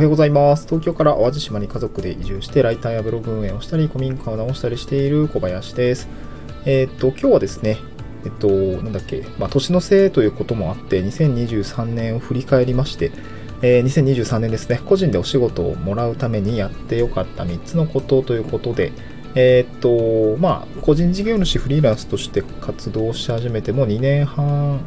はようございます。東京から淡路島に家族で移住して、ライターやブログ運営をしたり、古民家を直したりしている小林です。えー、っと、今日はですね、えっと、なんだっけ、まあ、年のせいということもあって、2023年を振り返りまして、えー、2023年ですね、個人でお仕事をもらうためにやってよかった3つのことということで、えー、っと、まあ、個人事業主フリーランスとして活動し始めても2年半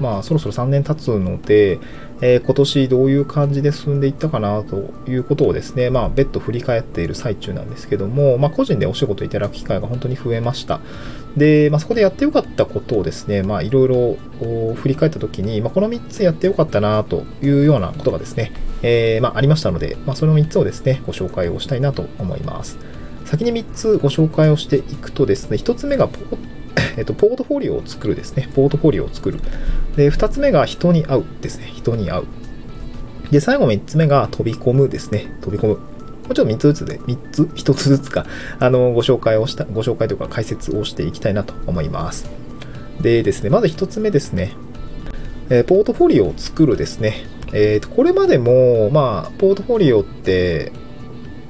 まあ、そろそろ3年経つので、えー、今年どういう感じで進んでいったかなということをですね、まあ、別途振り返っている最中なんですけども、まあ、個人でお仕事いただく機会が本当に増えました。で、まあ、そこでやってよかったことをですね、まあ、いろいろ振り返った時に、まあ、この3つやってよかったなというようなことがですね、えー、まあ、ありましたので、まあ、その3つをですね、ご紹介をしたいなと思います。先に3つご紹介をしていくとですね、1つ目がポえっと、ポートフォリオを作るですね。ポートフォリオを作る。で、2つ目が人に会うですね。人に会う。で、最後3つ目が飛び込むですね。飛び込む。もうちょっと3つずつで、3つ、1つずつか、あの、ご紹介をした、ご紹介というか解説をしていきたいなと思います。でですね、まず1つ目ですね。えー、ポートフォリオを作るですね。えー、と、これまでも、まあ、ポートフォリオって、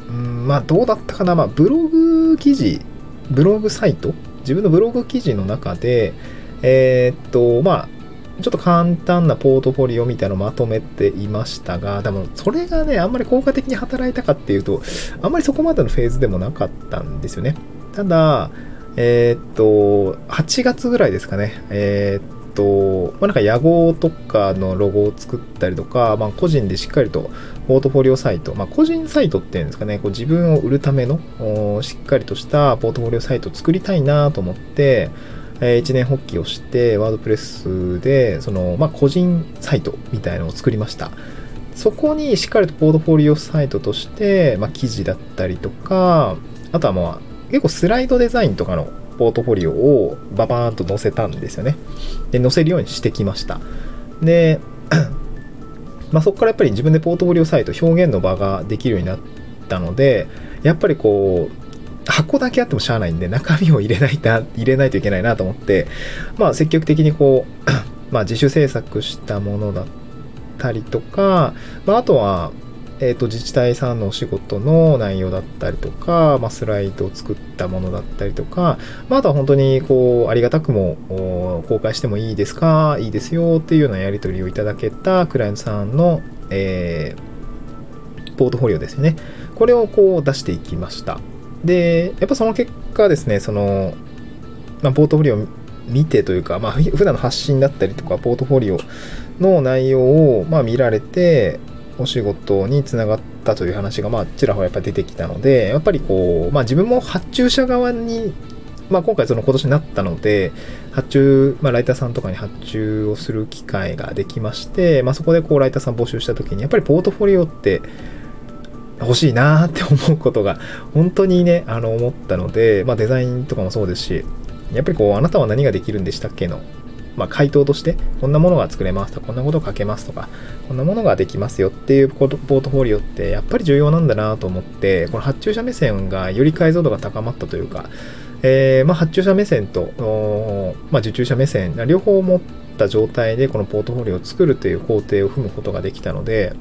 うん、まあ、どうだったかな。まあ、ブログ記事、ブログサイト自分のブログ記事の中で、えー、っと、まあ、ちょっと簡単なポートフォリオみたいなのをまとめていましたが、多分それがね、あんまり効果的に働いたかっていうと、あんまりそこまでのフェーズでもなかったんですよね。ただ、えー、っと、8月ぐらいですかね、えー、っと、まあ、なんか屋号とかのロゴを作ったりとか、まあ、個人でしっかりとポートフォリオサイト、まあ、個人サイトっていうんですかね、こう自分を売るためのしっかりとしたポートフォリオサイトを作りたいなと思って、えー、一年発起をして、ワードプレスで、その、まあ、個人サイトみたいのを作りました。そこにしっかりとポートフォリオサイトとして、まあ、記事だったりとか、あとはまあ、結構スライドデザインとかのポートフォリオをババーンと載せたんですよね。で、載せるようにしてきました。で、まあ、そこからやっぱり自分でポートフォリオサイト表現の場ができるようになったので、やっぱりこう、箱だけあってもしゃあないんで、中身を入れないと、入れないといけないなと思って、まあ、積極的にこう、まあ、自主制作したものだったりとか、まあ、あとは、えーと、自治体さんのお仕事の内容だったりとか、まあ、スライドを作ったものだったりとか、まあ、あとは本当にこうありがたくも公開してもいいですかいいですよっていうようなやり取りをいただけたクライアントさんの、えー、ポートフォリオですね。これをこう出していきました。で、やっぱその結果ですね、その、まあ、ポートフォリオを見てというか、まあ、普段の発信だったりとか、ポートフォリオの内容を、まあ、見られて、お仕事につながったという話が、まあ、ちらほらやっぱ出てきたので、やっぱりこう、まあ自分も発注者側に、まあ今回その今年になったので、発注、まあライターさんとかに発注をする機会ができまして、まあそこでこうライターさん募集した時に、やっぱりポートフォリオって欲しいなーって思うことが本当にね、あの思ったので、まあデザインとかもそうですし、やっぱりこう、あなたは何ができるんでしたっけのまあ、回答として、こんなものが作れますとか、こんなことを書けますとか、こんなものができますよっていうポートフォリオってやっぱり重要なんだなと思って、この発注者目線がより解像度が高まったというか、えー、まあ、発注者目線と、まあ、受注者目線、両方を持った状態でこのポートフォリオを作るという工程を踏むことができたので、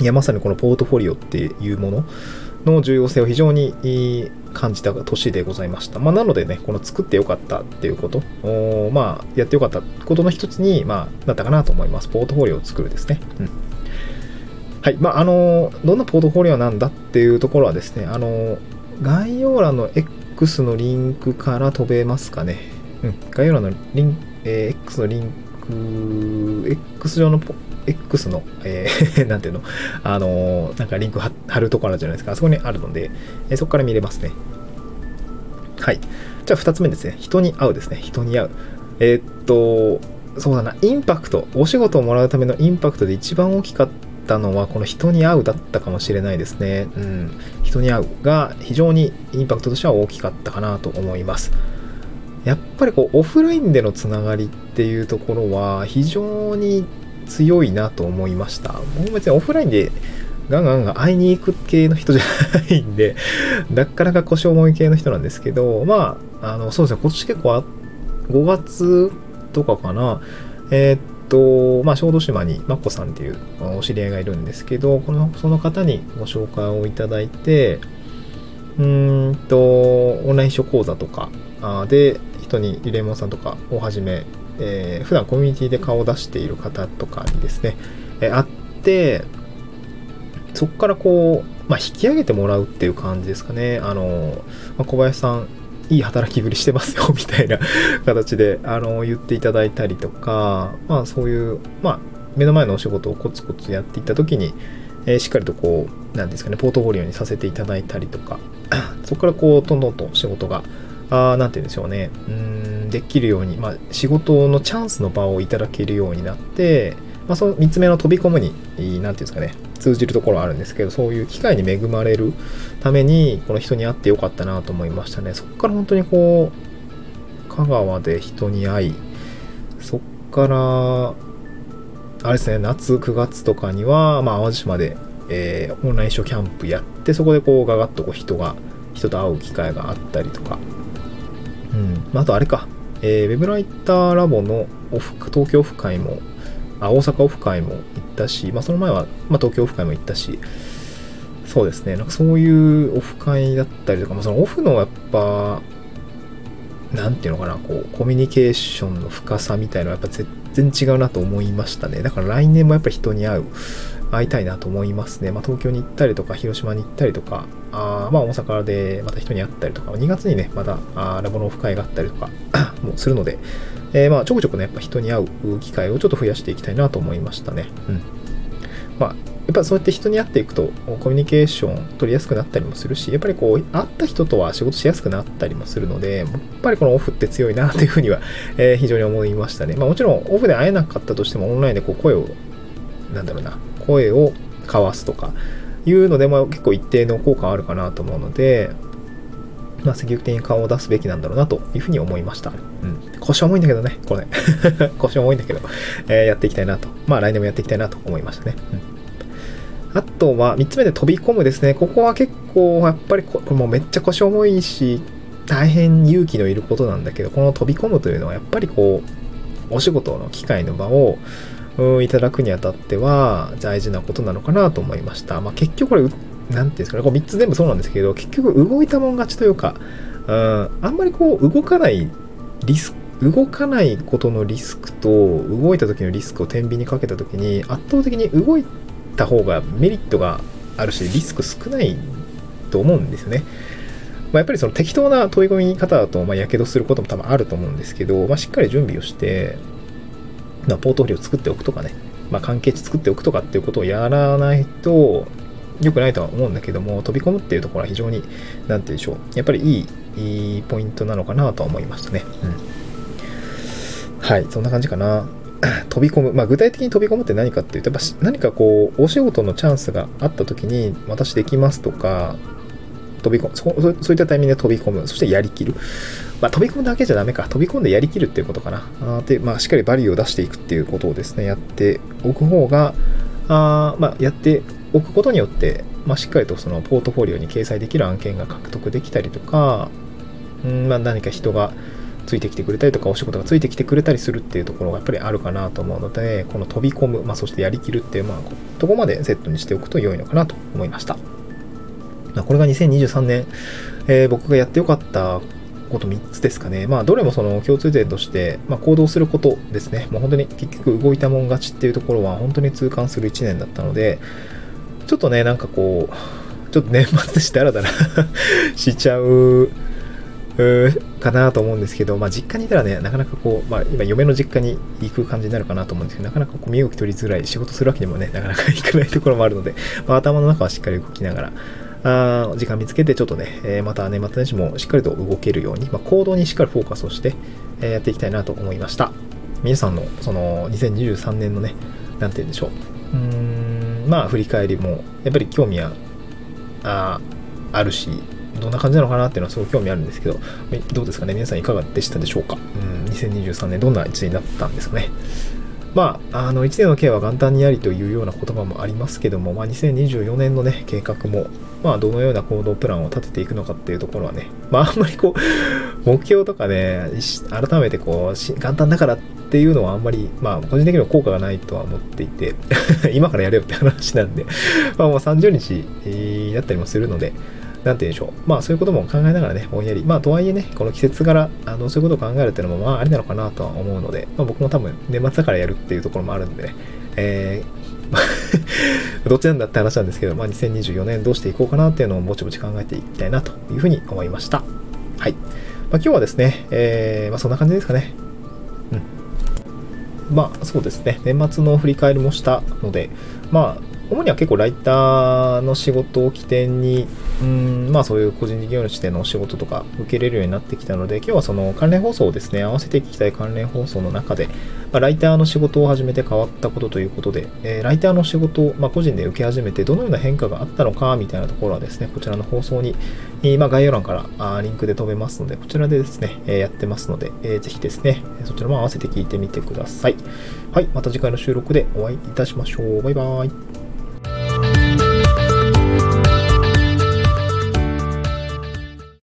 いや、まさにこのポートフォリオっていうものの重要性を非常に感じた年でございました。まあ、なのでね、この作ってよかったっていうこと、まあ、やってよかったことの一つに、まあ、なったかなと思います。ポートフォリオを作るですね。うん。はい。まあ、あの、どんなポートフォリオなんだっていうところはですね、あの、概要欄の X のリンクから飛べますかね。うん。概要欄のリン、えー、X のリンク、X 上のポ X の、えー、なんていうの、あのー、なんかリンク貼るところあるじゃないですか。あそこにあるので、えー、そこから見れますね。はい。じゃあ2つ目ですね。人に会うですね。人に会う。えー、っと、そうだな、インパクト。お仕事をもらうためのインパクトで一番大きかったのは、この人に会うだったかもしれないですね。うん。人に会うが非常にインパクトとしては大きかったかなと思います。やっぱりこう、オフラインでのつながりっていうところは非常に強いなと思いました。もう別にオフラインでガンガンガン会いに行く系の人じゃないんで、なかなか腰重い系の人なんですけど、まあ、あの、そうですね、今年結構5月とかかな、えー、っと、まあ、小豆島にまこさんっていうお知り合いがいるんですけど、この、その方にご紹介をいただいて、うーんと、オンライン書講座とかで、人にリレモンさんとかをはじめ、えー、普段コミュニティで顔を出している方とかにですね、えー、会って、そこからこう、まあ、引き上げてもらうっていう感じですかね。あの、まあ、小林さん、いい働きぶりしてますよ、みたいな形で、あの、言っていただいたりとか、まあ、そういう、まあ、目の前のお仕事をコツコツやっていった時に、えー、しっかりとこう、なんですかね、ポートフォリオにさせていただいたりとか、そこからこう、どんどんと仕事が、あなんて言うんでしょうね、うん、できるように、まあ、仕事のチャンスの場をいただけるようになって、まあ、その3つ目の飛び込むに、なんていうんですかね、通じるところはあるんですけど、そういう機会に恵まれるために、この人に会ってよかったなと思いましたね。そこから本当にこう、香川で人に会い、そっから、あれですね、夏9月とかには、まあ、淡路島で、えー、オンラインショーキャンプやって、そこでこう、ガガッとこう人が、人と会う機会があったりとか、うん。あとあれか、えー、ウェブライターラボのオフ東京オフ会も、あ、大阪オフ会も行ったし、まあその前は、まあ東京オフ会も行ったし、そうですね、なんかそういうオフ会だったりとか、まあそのオフのやっぱ、なんていうのかな、こう、コミュニケーションの深さみたいなのはやっぱ全然違うなと思いましたね。だから来年もやっぱり人に会う、会いたいなと思いますね。まあ東京に行ったりとか、広島に行ったりとか、あまあ大阪でまた人に会ったりとか、2月にね、またあラボのオフ会があったりとか もするので、えー、まあちょくちょくね、やっぱ人に会う機会をちょっと増やしていきたいなと思いましたね。うん。まあ、やっぱそうやって人に会っていくとコミュニケーション取りやすくなったりもするし、やっぱりこう、会った人とは仕事しやすくなったりもするので、やっぱりこのオフって強いなというふうには、えー、非常に思いましたね。まあもちろんオフで会えなかったとしてもオンラインでこう声を、なんだろうな、声を交わすとかいうのでも結構一定の効果あるかなと思うので、まあ、積極的に顔を出すべきなんだろうなというふうに思いました。うん。腰重いんだけどね、これ。腰重いんだけど、えー、やっていきたいなと。まあ来年もやっていきたいなと思いましたね。うん。あとは3つ目で飛び込むですね。ここは結構やっぱりこれもめっちゃ腰重いし、大変勇気のいることなんだけど、この飛び込むというのはやっぱりこう、お仕事の機会の場を、いただくにあたっては大事なことなのかなと思いました。まあ、結局これ、なんていうんですかね、これ3つ全部そうなんですけど、結局動いたもん勝ちというか、うん、あんまりこう動かないリスク、動かないことのリスクと動いた時のリスクを天秤にかけた時に圧倒的に動いた方がメリットがあるしリスク少ないと思うんですよね。まあ、やっぱりその適当な問い込み方だと、やけどすることも多分あると思うんですけど、まあ、しっかり準備をして、まポートフォリオを作っておくとかね、まあ、関係値作っておくとかっていうことをやらないと良くないとは思うんだけども、飛び込むっていうところは非常に、なんて言うんでしょう、やっぱりいい、いいポイントなのかなとは思いましたね。うん。はい、そんな感じかな。飛び込む。まあ、具体的に飛び込むって何かっていうと、やっぱ何かこう、お仕事のチャンスがあった時に、私できますとか、飛び込むそそういったタイミングで飛び込む。そしてやりきる。まあ、飛び込むだけじゃダメか。飛び込んでやりきるっていうことかな。あで、まあ、しっかりバリューを出していくっていうことをですね、やっておく方が、あまあ、やっておくことによって、まあ、しっかりとそのポートフォリオに掲載できる案件が獲得できたりとか、うんまあ、何か人がついてきてくれたりとか、お仕事がついてきてくれたりするっていうところがやっぱりあるかなと思うので、この飛び込む、まあ、そしてやりきるっていう、まあ、とこまでセットにしておくと良いのかなと思いました。ま、これが2023年、えー、僕がやってよかったこと3つですかね。まあ、どれもその共通点として、まあ、行動することですね。もう本当に結局動いたもん勝ちっていうところは本当に痛感する1年だったので、ちょっとね、なんかこう、ちょっと年末でしダラダラしちゃう、かなと思うんですけど、まあ、実家にいたらね、なかなかこう、まあ、今、嫁の実家に行く感じになるかなと思うんですけど、なかなかこう身動き取りづらい、仕事するわけにもね、なかなかいかないところもあるので、まあ、頭の中はしっかり動きながら、あ時間見つけてちょっとね、え、また年末年始もしっかりと動けるように、まあ、行動にしっかりフォーカスをして、え、やっていきたいなと思いました。皆さんのその2023年のね、なんて言うんでしょう。うーん、まあ振り返りもやっぱり興味はああるし、どんな感じなのかなっていうのはすごい興味あるんですけど、どうですかね？皆さんいかがでしたでしょうか？うん、2023年どんな1年になったんですかね？まあ、あの、1年の計は元旦にありというような言葉もありますけども、まあ、2024年のね、計画も、まあ、どのような行動プランを立てていくのかっていうところはね、まあ、あんまりこう、目標とかね、改めてこう、元旦だからっていうのはあんまり、まあ、個人的には効果がないとは思っていて 今からやれよって話なんで まあもう30日になったりもするので、なんて言うんでしょう。まあそういうことも考えながらね、ぼんやり。まあとはいえね、この季節柄、あの、そういうことを考えるっていうのもまあありなのかなとは思うので、まあ僕も多分年末だからやるっていうところもあるんでね、えー、どっちなんだって話なんですけど、まあ2024年どうしていこうかなっていうのをぼちぼち考えていきたいなというふうに思いました。はい。まあ今日はですね、えー、まあそんな感じですかね。うん。まあそうですね、年末の振り返りもしたので、まあ主には結構ライターの仕事を起点に、うん、まあそういう個人事業主での仕事とか受けれるようになってきたので、今日はその関連放送をですね、合わせていきたい関連放送の中で、まあ、ライターの仕事を始めて変わったことということで、えー、ライターの仕事を、まあ、個人で受け始めてどのような変化があったのかみたいなところはですね、こちらの放送に、えまあ、概要欄からあリンクで飛べますので、こちらでですね、えー、やってますので、えー、ぜひですね、そちらも合わせて聞いてみてください。はい、また次回の収録でお会いいたしましょう。バイバーイ。